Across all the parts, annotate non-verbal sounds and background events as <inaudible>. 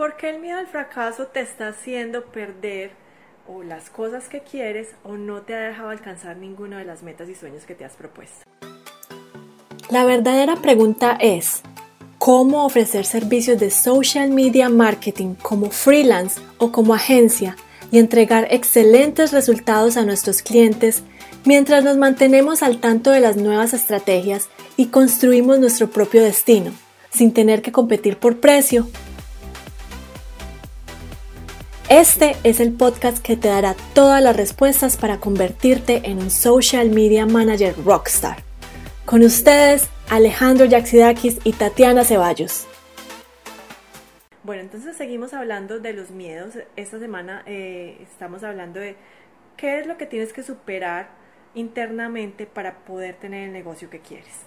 ¿Por qué el miedo al fracaso te está haciendo perder o las cosas que quieres o no te ha dejado alcanzar ninguna de las metas y sueños que te has propuesto? La verdadera pregunta es, ¿cómo ofrecer servicios de social media marketing como freelance o como agencia y entregar excelentes resultados a nuestros clientes mientras nos mantenemos al tanto de las nuevas estrategias y construimos nuestro propio destino, sin tener que competir por precio este es el podcast que te dará todas las respuestas para convertirte en un social media manager rockstar. Con ustedes, Alejandro Yaxidakis y Tatiana Ceballos. Bueno, entonces seguimos hablando de los miedos. Esta semana eh, estamos hablando de qué es lo que tienes que superar internamente para poder tener el negocio que quieres.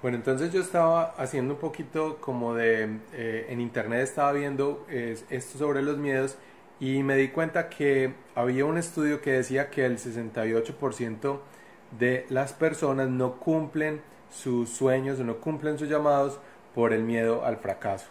Bueno, entonces yo estaba haciendo un poquito como de, eh, en internet estaba viendo esto sobre los miedos y me di cuenta que había un estudio que decía que el 68% de las personas no cumplen sus sueños o no cumplen sus llamados por el miedo al fracaso.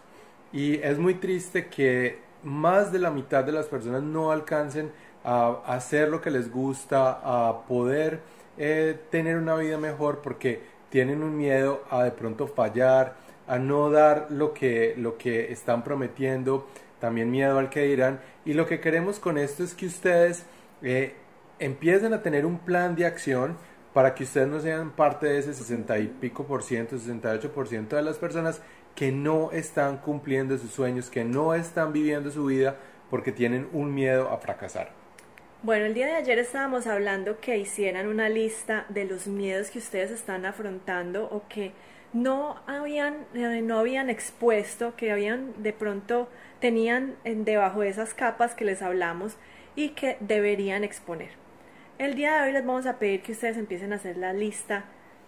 Y es muy triste que más de la mitad de las personas no alcancen a hacer lo que les gusta, a poder eh, tener una vida mejor porque tienen un miedo a de pronto fallar, a no dar lo que, lo que están prometiendo, también miedo al que dirán. Y lo que queremos con esto es que ustedes eh, empiecen a tener un plan de acción para que ustedes no sean parte de ese 60 y pico por ciento, 68 por ciento de las personas que no están cumpliendo sus sueños, que no están viviendo su vida porque tienen un miedo a fracasar. Bueno, el día de ayer estábamos hablando que hicieran una lista de los miedos que ustedes están afrontando o que no habían, eh, no habían expuesto, que habían de pronto tenían debajo de esas capas que les hablamos y que deberían exponer. El día de hoy les vamos a pedir que ustedes empiecen a hacer la lista,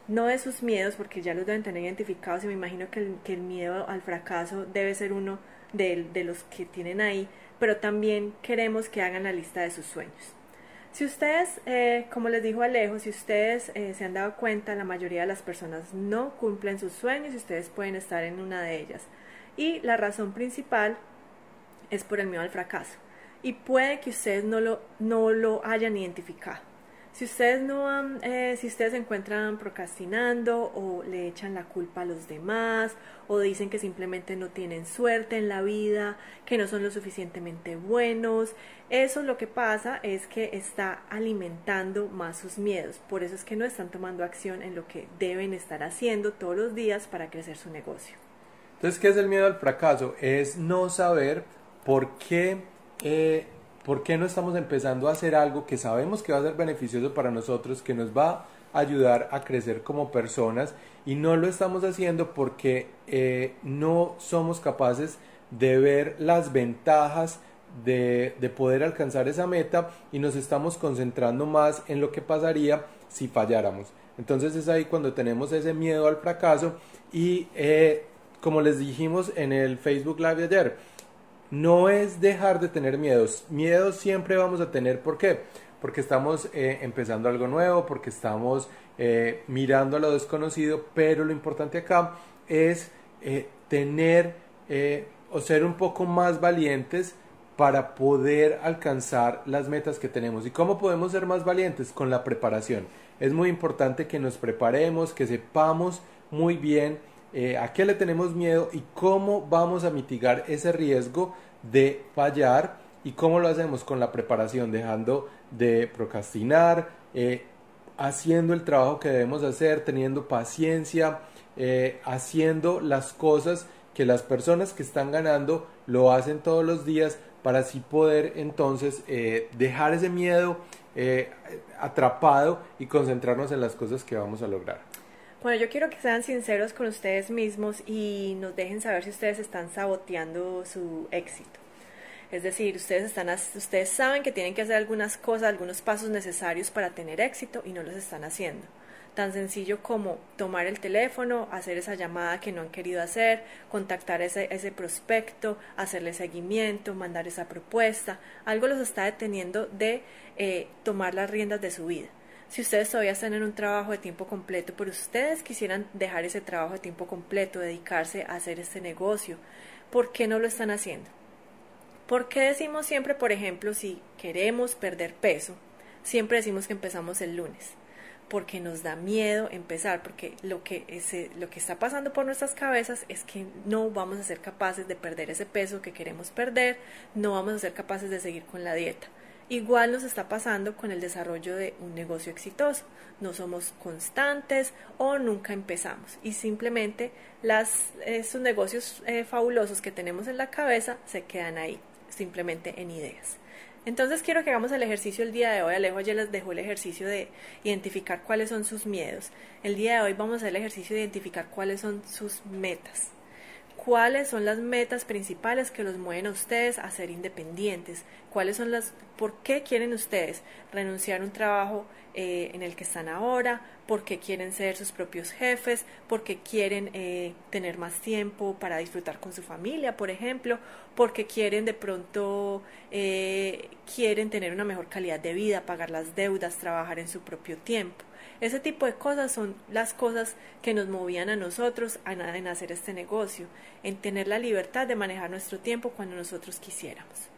no de sus miedos, porque ya los deben tener identificados y me imagino que el, miedo al fracaso debe ser uno de, los que tienen ahí, pero también queremos que hagan la lista de sus sueños. Si ustedes, eh, como les dijo Alejo, si ustedes eh, se han dado cuenta, la mayoría de las personas no cumplen sus sueños y ustedes pueden estar en una de ellas. Y la razón principal es por el miedo al fracaso. Y puede que ustedes no lo, no lo hayan identificado. Si ustedes no han, eh, si ustedes se encuentran procrastinando o le echan la culpa a los demás o dicen que simplemente no tienen suerte en la vida, que no son lo suficientemente buenos, eso lo que pasa es que está alimentando más sus miedos. Por eso es que no están tomando acción en lo que deben estar haciendo todos los días para crecer su negocio. Entonces, ¿qué es el miedo al fracaso? Es no saber ¿por qué, eh, ¿por qué no estamos empezando a hacer algo que sabemos que va a ser beneficioso para nosotros, que nos va a ayudar a crecer como personas y no lo estamos haciendo porque eh, no somos capaces de ver las ventajas de, de, poder alcanzar esa meta y nos estamos concentrando más en lo que pasaría si falláramos. Entonces es ahí cuando tenemos ese miedo al fracaso y eh, como les dijimos en el Facebook Live ayer, no es dejar de tener miedos. Miedos siempre vamos a tener. ¿Por qué? Porque estamos eh, empezando algo nuevo, porque estamos eh, mirando a lo desconocido, pero lo importante acá es eh, tener o ser un poco más valientes para poder alcanzar las metas que tenemos. ¿Y cómo podemos ser más valientes? Con la preparación. Es muy importante que nos preparemos, que sepamos muy bien eh, a qué le tenemos miedo y cómo vamos a mitigar ese riesgo de fallar y cómo lo hacemos con la preparación, dejando de procrastinar, eh, haciendo el trabajo que debemos hacer, teniendo paciencia, eh, haciendo las cosas que las personas que están ganando lo hacen todos los días para así poder entonces dejar ese miedo atrapado y concentrarnos en las cosas que vamos a lograr. Bueno, yo quiero que sean sinceros con ustedes mismos y nos dejen saber si ustedes están saboteando su éxito. Es decir, ustedes, están, ustedes saben que tienen que hacer algunas cosas, algunos pasos necesarios para tener éxito y no los están haciendo. Tan sencillo como tomar el teléfono, hacer esa llamada que no han querido hacer, contactar ese, ese prospecto, hacerle seguimiento, mandar esa propuesta. Algo los está deteniendo de eh, tomar las riendas de su vida si ustedes todavía están en un trabajo de tiempo completo, pero ustedes quisieran dejar ese trabajo de tiempo completo, dedicarse a hacer este negocio, ¿por qué no lo están haciendo? ¿Por qué decimos siempre, por ejemplo, si queremos perder peso, siempre decimos que empezamos el lunes? Porque nos da miedo empezar, porque lo que, lo que está pasando por nuestras cabezas es que no vamos a ser capaces de perder ese peso que queremos perder, no vamos a ser capaces de seguir con la dieta. Igual nos está pasando con el desarrollo de un negocio exitoso. No somos constantes o nunca empezamos y simplemente las, esos negocios eh, fabulosos que tenemos en la cabeza se quedan ahí, simplemente en ideas. Entonces quiero que hagamos el ejercicio el día de hoy. Alejo ayer les dejó el ejercicio de identificar cuáles son sus miedos. El día de hoy vamos a hacer el ejercicio de identificar cuáles son sus metas cuáles son las metas principales que los mueven a ustedes a ser independientes, cuáles son las, por qué quieren ustedes renunciar a un trabajo eh, en el que están ahora, por qué quieren ser sus propios jefes, por qué quieren eh, tener más tiempo para disfrutar con su familia, por ejemplo, porque quieren de pronto, eh, quieren tener una mejor calidad de vida, pagar las deudas, trabajar en su propio tiempo. Ese tipo de cosas son las cosas que nos movían a nosotros a, en hacer este negocio, en tener la libertad de manejar nuestro tiempo cuando nosotros quisiéramos.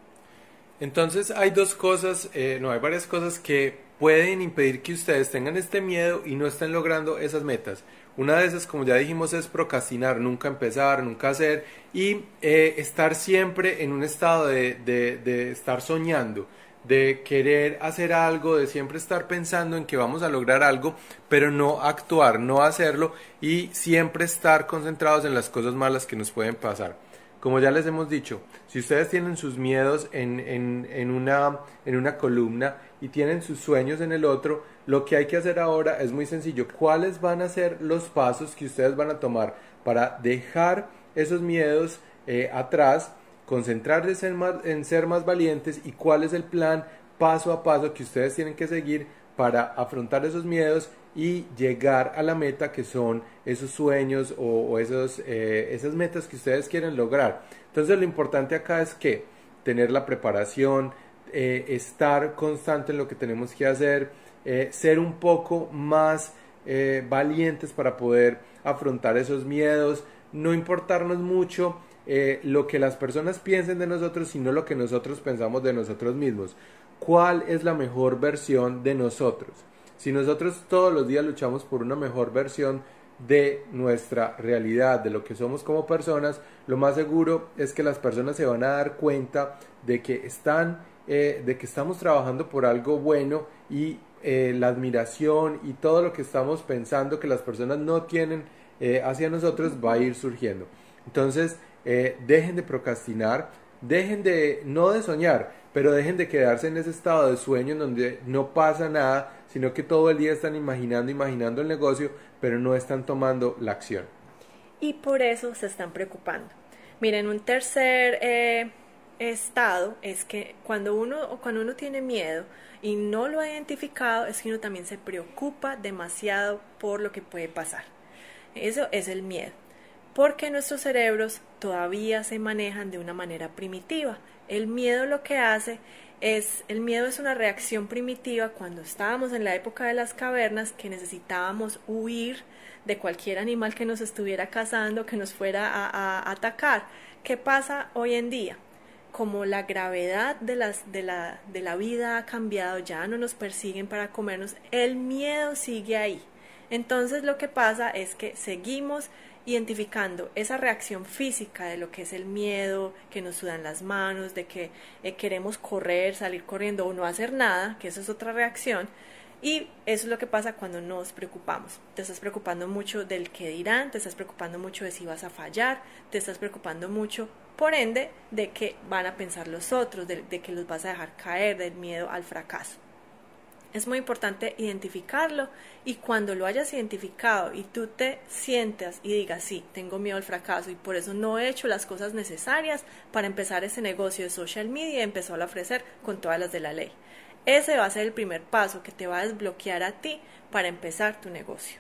Entonces hay dos cosas, eh, no, hay varias cosas que pueden impedir que ustedes tengan este miedo y no estén logrando esas metas. Una de esas, como ya dijimos, es procrastinar, nunca empezar, nunca hacer y eh, estar siempre en un estado de, de estar soñando de querer hacer algo, de siempre estar pensando en que vamos a lograr algo, pero no actuar, no hacerlo y siempre estar concentrados en las cosas malas que nos pueden pasar. Como ya les hemos dicho, si ustedes tienen sus miedos en, en, una, en una columna y tienen sus sueños en el otro, lo que hay que hacer ahora es muy sencillo. ¿Cuáles van a ser los pasos que ustedes van a tomar para dejar esos miedos eh, atrás concentrarse en, ser más valientes y cuál es el plan paso a paso que ustedes tienen que seguir para afrontar esos miedos y llegar a la meta que son esos sueños o, esos, eh, esas metas que ustedes quieren lograr. Entonces lo importante acá es que tener la preparación, eh, estar constante en lo que tenemos que hacer, eh, ser un poco más valientes para poder afrontar esos miedos, no importarnos mucho eh, lo que las personas piensen de nosotros, sino lo que nosotros pensamos de nosotros mismos. ¿Cuál es la mejor versión de nosotros? Si nosotros todos los días luchamos por una mejor versión de nuestra realidad, de lo que somos como personas, lo más seguro es que las personas se van a dar cuenta de que están, eh, de que estamos trabajando por algo bueno y eh, la admiración y todo lo que estamos pensando que las personas no tienen hacia nosotros va a ir surgiendo. Entonces, eh, dejen de procrastinar, dejen de, no de soñar, pero dejen de quedarse en ese estado de sueño en donde no pasa nada, sino que todo el día están imaginando, imaginando el negocio, pero no están tomando la acción. Y por eso se están preocupando. Miren, un tercer eh, estado es que cuando uno, cuando uno tiene miedo y no lo ha identificado, es que uno también se preocupa demasiado por lo que puede pasar. Eso es el miedo porque nuestros cerebros todavía se manejan de una manera primitiva. El miedo lo que hace es, el miedo es una reacción primitiva cuando estábamos en la época de las cavernas que necesitábamos huir de cualquier animal que nos estuviera cazando, que nos fuera a, atacar. ¿Qué pasa hoy en día? Como la gravedad de, las, de, la, de la vida ha cambiado, ya no nos persiguen para comernos, el miedo sigue ahí. Entonces lo que pasa es que seguimos identificando esa reacción física de lo que es el miedo, que nos sudan las manos, de que eh, queremos correr, salir corriendo o no hacer nada, que eso es otra reacción. Y eso es lo que pasa cuando nos preocupamos. Te estás preocupando mucho del que dirán, te estás preocupando mucho de si vas a fallar, te estás preocupando mucho, por ende, de que van a pensar los otros, de que los vas a dejar caer, del miedo al fracaso. Es muy importante identificarlo y cuando lo hayas identificado y tú te sientas y digas, sí, tengo miedo al fracaso y por eso no he hecho las cosas necesarias para empezar ese negocio de social media y empezó a ofrecer con todas las de la ley. Ese va a ser el primer paso que te va a desbloquear a ti para empezar tu negocio.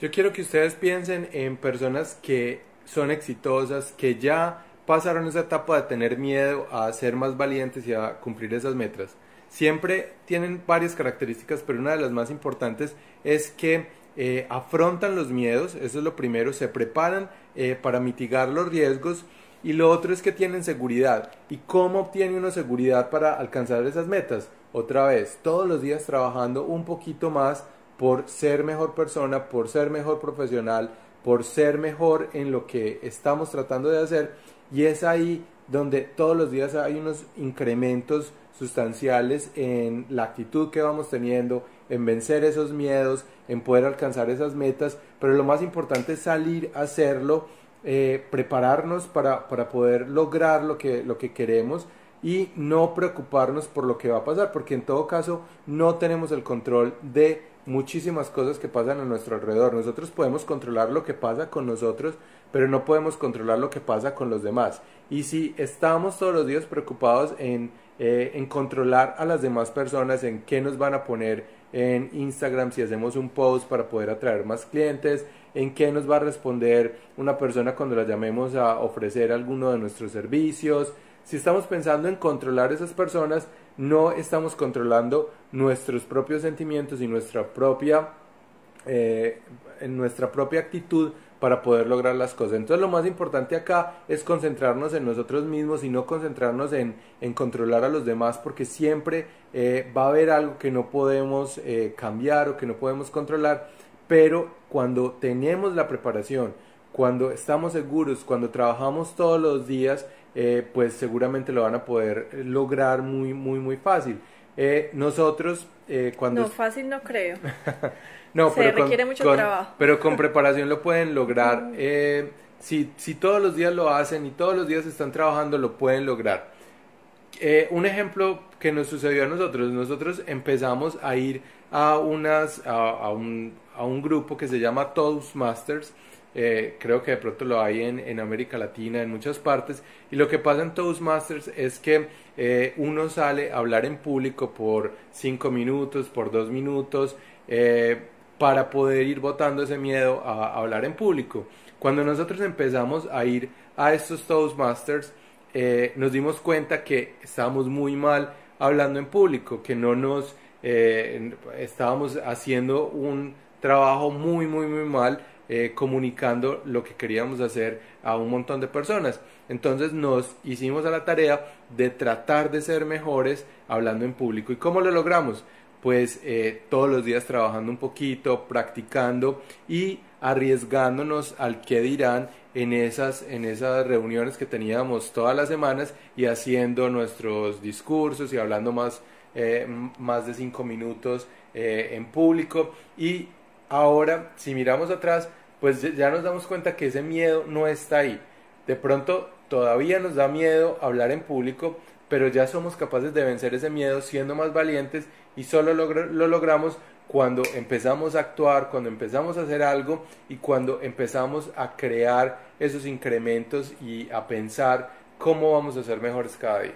Yo quiero que ustedes piensen en personas que son exitosas, que ya pasaron esa etapa de tener miedo a ser más valientes y a cumplir esas metas siempre tienen varias características, pero una de las más importantes es que eh, afrontan los miedos, eso es lo primero, se preparan eh, para mitigar los riesgos y lo otro es que tienen seguridad. ¿Y cómo obtiene uno seguridad para alcanzar esas metas? Otra vez, todos los días trabajando un poquito más por ser mejor persona, por ser mejor profesional, por ser mejor en lo que estamos tratando de hacer y es ahí donde todos los días hay unos incrementos sustanciales en la actitud que vamos teniendo, en vencer esos miedos, en poder alcanzar esas metas, pero lo más importante es salir a hacerlo, eh, prepararnos para, para, poder lograr lo que, lo que queremos y no preocuparnos por lo que va a pasar, porque en todo caso no tenemos el control de muchísimas cosas que pasan a nuestro alrededor. Nosotros podemos controlar lo que pasa con nosotros, pero no podemos controlar lo que pasa con los demás. Y si estamos todos los días preocupados en, eh, en controlar a las demás personas, en qué nos van a poner en Instagram si hacemos un post para poder atraer más clientes, en qué nos va a responder una persona cuando la llamemos a ofrecer alguno de nuestros servicios, si estamos pensando en controlar esas personas, no estamos controlando nuestros propios sentimientos y nuestra propia, eh, nuestra propia actitud para poder lograr las cosas. Entonces lo más importante acá es concentrarnos en nosotros mismos y no concentrarnos en, en controlar a los demás porque siempre eh, va a haber algo que no podemos eh, cambiar o que no podemos controlar, pero cuando tenemos la preparación, cuando estamos seguros, cuando trabajamos todos los días, eh, pues seguramente lo van a poder lograr muy, muy, muy fácil. Eh, nosotros, eh, cuando... No, fácil no creo. <laughs> no, Se pero requiere con, mucho con- trabajo. Pero con preparación lo pueden lograr. Eh, si, si todos los días lo hacen y todos los días están trabajando, lo pueden lograr. Eh, un ejemplo que nos sucedió a nosotros, nosotros empezamos a ir a, unas, a, a un, a un grupo que se llama Toastmasters, eh, creo que de pronto lo hay en, en América Latina, en muchas partes, y lo que pasa en Toastmasters es que eh, uno sale a hablar en público por cinco minutos, por dos minutos, eh, para poder ir botando ese miedo a, a hablar en público. Cuando nosotros empezamos a ir a estos Toastmasters, eh, nos dimos cuenta que estábamos muy mal hablando en público, que no nos eh, estábamos haciendo un trabajo muy, muy, muy mal eh, comunicando lo que queríamos hacer a un montón de personas. Entonces nos hicimos a la tarea de tratar de ser mejores hablando en público. ¿Y cómo lo logramos? Pues eh, todos los días trabajando un poquito, practicando y arriesgándonos al que dirán en esas, en esas reuniones que teníamos todas las semanas y haciendo nuestros discursos y hablando más, eh, más de cinco minutos eh, en público. Y ahora, si miramos atrás, pues ya- nos damos cuenta que ese miedo no está ahí. De pronto todavía nos da miedo hablar en público, pero ya somos capaces de vencer ese miedo siendo más valientes y solo lo logramos cuando empezamos a actuar, cuando empezamos a hacer algo y cuando empezamos a crear esos incrementos y a pensar cómo vamos a ser mejores cada día.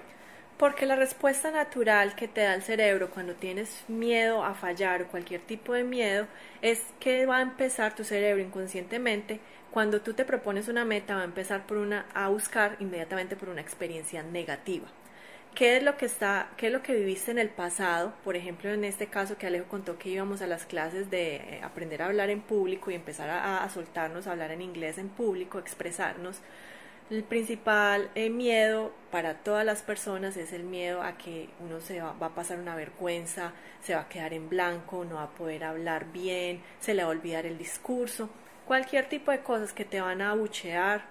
Porque la respuesta natural que te da el cerebro cuando tienes miedo a fallar o cualquier tipo de miedo es que va a empezar tu cerebro inconscientemente cuando tú te propones una meta va a empezar por una a buscar inmediatamente por una experiencia negativa. ¿Qué es lo que está qué es lo que viviste en el pasado? Por ejemplo, en este caso que Alejo contó que íbamos a las clases de eh, aprender a hablar en público y empezar a, a soltarnos a hablar en inglés en público, expresarnos. El principal eh, miedo para todas las personas es el miedo a que uno se va, va a pasar una vergüenza, se va a quedar en blanco, no va a poder hablar bien, se le va a olvidar el discurso, cualquier tipo de cosas que te van a abuchear,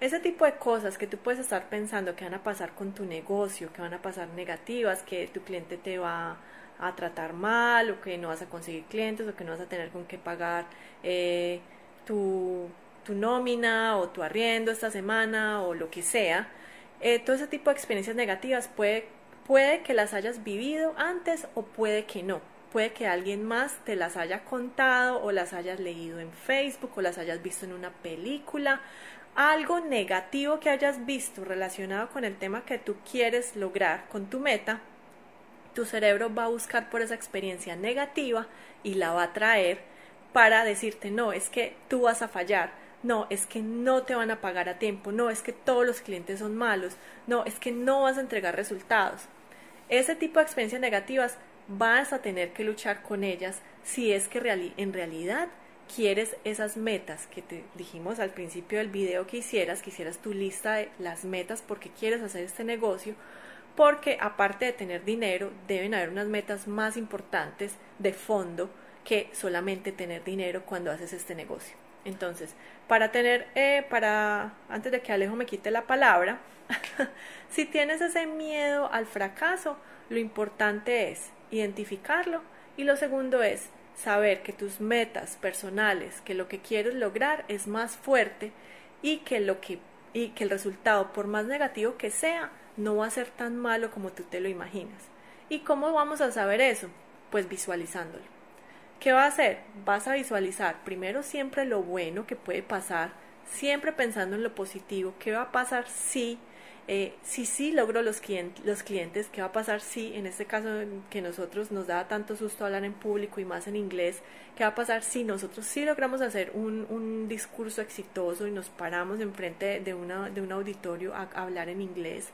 ese tipo de cosas que tú puedes estar pensando que van a pasar con tu negocio, que van a pasar negativas, que tu cliente te va a tratar mal o que no vas a conseguir clientes o que no vas a tener con qué pagar eh, tu, tu nómina o tu arriendo esta semana o lo que sea. Eh, todo ese tipo de experiencias negativas puede, puede que las hayas vivido antes o puede que no. Puede que alguien más te las haya contado o las hayas leído en Facebook o las hayas visto en una película. Algo negativo que hayas visto relacionado con el tema que tú quieres lograr con tu meta, tu cerebro va a buscar por esa experiencia negativa y la va a traer para decirte, no, es que tú vas a fallar, no, es que no te van a pagar a tiempo, no, es que todos los clientes son malos, no, es que no vas a entregar resultados. Ese tipo de experiencias negativas vas a tener que luchar con ellas si es que en realidad quieres esas metas que te dijimos al principio del video que hicieras, que hicieras tu lista de las metas porque quieres hacer este negocio, porque aparte de tener dinero, deben haber unas metas más importantes de fondo que solamente tener dinero cuando haces este negocio. Entonces, para tener, eh, para, antes de que Alejo me quite la palabra, <laughs> si tienes ese miedo al fracaso, lo importante es identificarlo y lo segundo es saber que tus metas personales, que lo que quieres lograr es más fuerte y que lo que y que el resultado, por más negativo que sea, no va a ser tan malo como tú te lo imaginas. ¿Y cómo vamos a saber eso? Pues visualizándolo. ¿Qué va a hacer? Vas a visualizar primero siempre lo bueno que puede pasar, siempre pensando en lo positivo. ¿Qué va a pasar si eh, si sí logro los, clientes, ¿qué va a pasar si, en este caso que nosotros nos da tanto susto hablar en público y más en inglés, qué va a pasar si nosotros sí logramos hacer un, un discurso exitoso y nos paramos enfrente de, una, de un auditorio a hablar en inglés?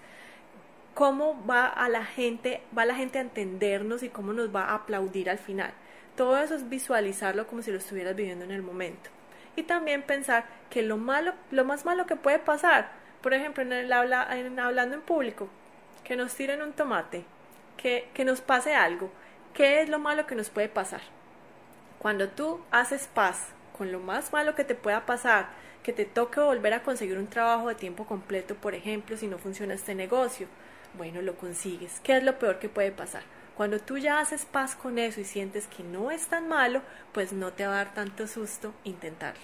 ¿Cómo va a la gente, va la gente a entendernos y cómo nos va a aplaudir al final? Todo eso es visualizarlo como si lo estuvieras viviendo en el momento. Y también pensar que lo malo, lo más malo que puede pasar por ejemplo, en el hablando en público, que nos tiren un tomate, que, que nos pase algo, ¿qué es lo malo que nos puede pasar? Cuando tú haces paz con lo más malo que te pueda pasar, que te toque volver a conseguir un trabajo de tiempo completo, por ejemplo, si no funciona este negocio, bueno, lo consigues. ¿Qué es lo peor que puede pasar? Cuando tú ya haces paz con eso y sientes que no es tan malo, pues no te va a dar tanto susto intentarlo.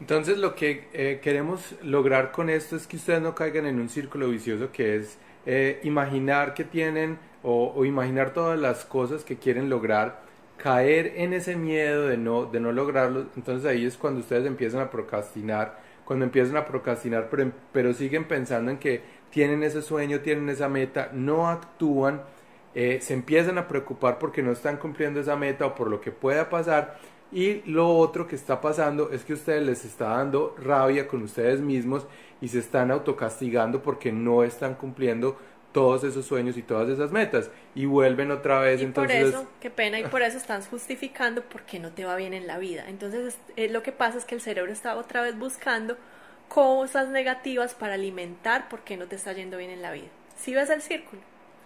Entonces lo que eh, queremos lograr con esto es que ustedes no caigan en un círculo vicioso que es eh, imaginar que tienen o, o, imaginar todas las cosas que quieren lograr, caer en ese miedo de no, de no lograrlo. Entonces ahí es cuando ustedes empiezan a procrastinar, cuando empiezan a procrastinar, pero, pero siguen pensando en que tienen ese sueño, tienen esa meta, no actúan, eh, se empiezan a preocupar porque no están cumpliendo esa meta o por lo que pueda pasar. Y lo otro que está pasando es que ustedes les está dando rabia con ustedes mismos y se están autocastigando porque no están cumpliendo todos esos sueños y todas esas metas. Y vuelven otra vez y entonces por eso qué pena y por eso están justificando porque no te va bien en la vida. Entonces eh, lo que pasa es que el cerebro está otra vez buscando cosas negativas para alimentar porque no te está yendo bien en la vida. Si ves el círculo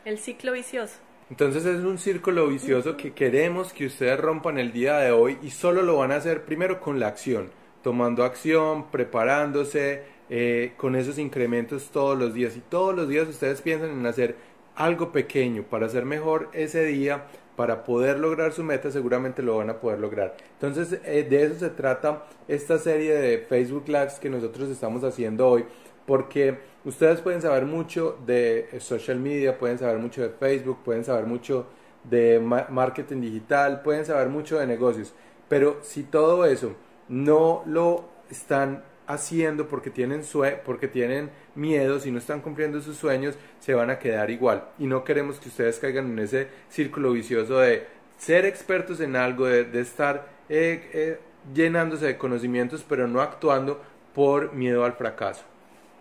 el ciclo vicioso. Entonces es un círculo vicioso que queremos que ustedes rompan el día de hoy y solo lo van a hacer primero con la acción, tomando acción, preparándose, eh, con esos incrementos todos los días. Y todos los días ustedes piensan en hacer algo pequeño para hacer mejor ese día, para poder lograr su meta, seguramente lo van a poder lograr. Entonces eh, de eso se trata esta serie de Facebook Lives que nosotros estamos haciendo hoy porque ustedes pueden saber mucho de social media, pueden saber mucho de Facebook, pueden saber mucho de marketing digital, pueden saber mucho de negocios, pero si todo eso no lo están haciendo porque tienen porque tienen miedo, si no están cumpliendo sus sueños, se van a quedar igual. Y no queremos que ustedes caigan en ese círculo vicioso de ser expertos en algo, de, estar eh, eh, llenándose de conocimientos, pero no actuando por miedo al fracaso.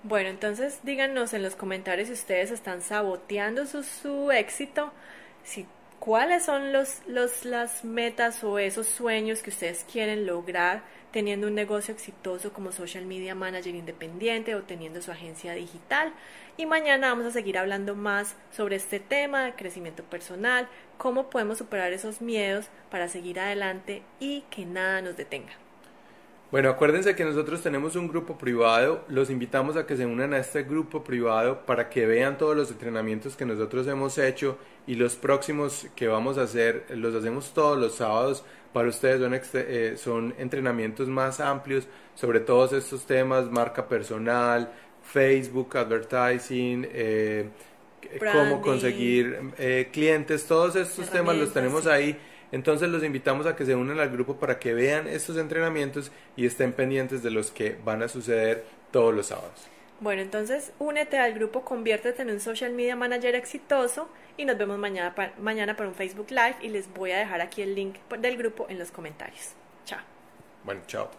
Bueno, entonces díganos en los comentarios si ustedes están saboteando su, su éxito, si cuáles son los, los, las metas o esos sueños que ustedes quieren lograr teniendo un negocio exitoso como social media manager independiente o teniendo su agencia digital. Y mañana vamos a seguir hablando más sobre este tema de crecimiento personal, cómo podemos superar esos miedos para seguir adelante y que nada nos detenga. Bueno, acuérdense que nosotros tenemos un grupo privado, los invitamos a que se unan a este grupo privado para que vean todos los entrenamientos que nosotros hemos hecho y los próximos que vamos a hacer, los hacemos todos los sábados, para ustedes son, eh, son entrenamientos más amplios sobre todos estos temas, marca personal, Facebook, advertising, eh, cómo conseguir eh, clientes, todos estos temas los tenemos ahí. Entonces los invitamos a que se unan al grupo para que vean estos entrenamientos y estén pendientes de los que van a suceder todos los sábados. Bueno, entonces únete al grupo, conviértete en un social media manager exitoso y nos vemos mañana para, mañana para un Facebook Live y les voy a dejar aquí el link del grupo en los comentarios. Chao. Bueno, chao.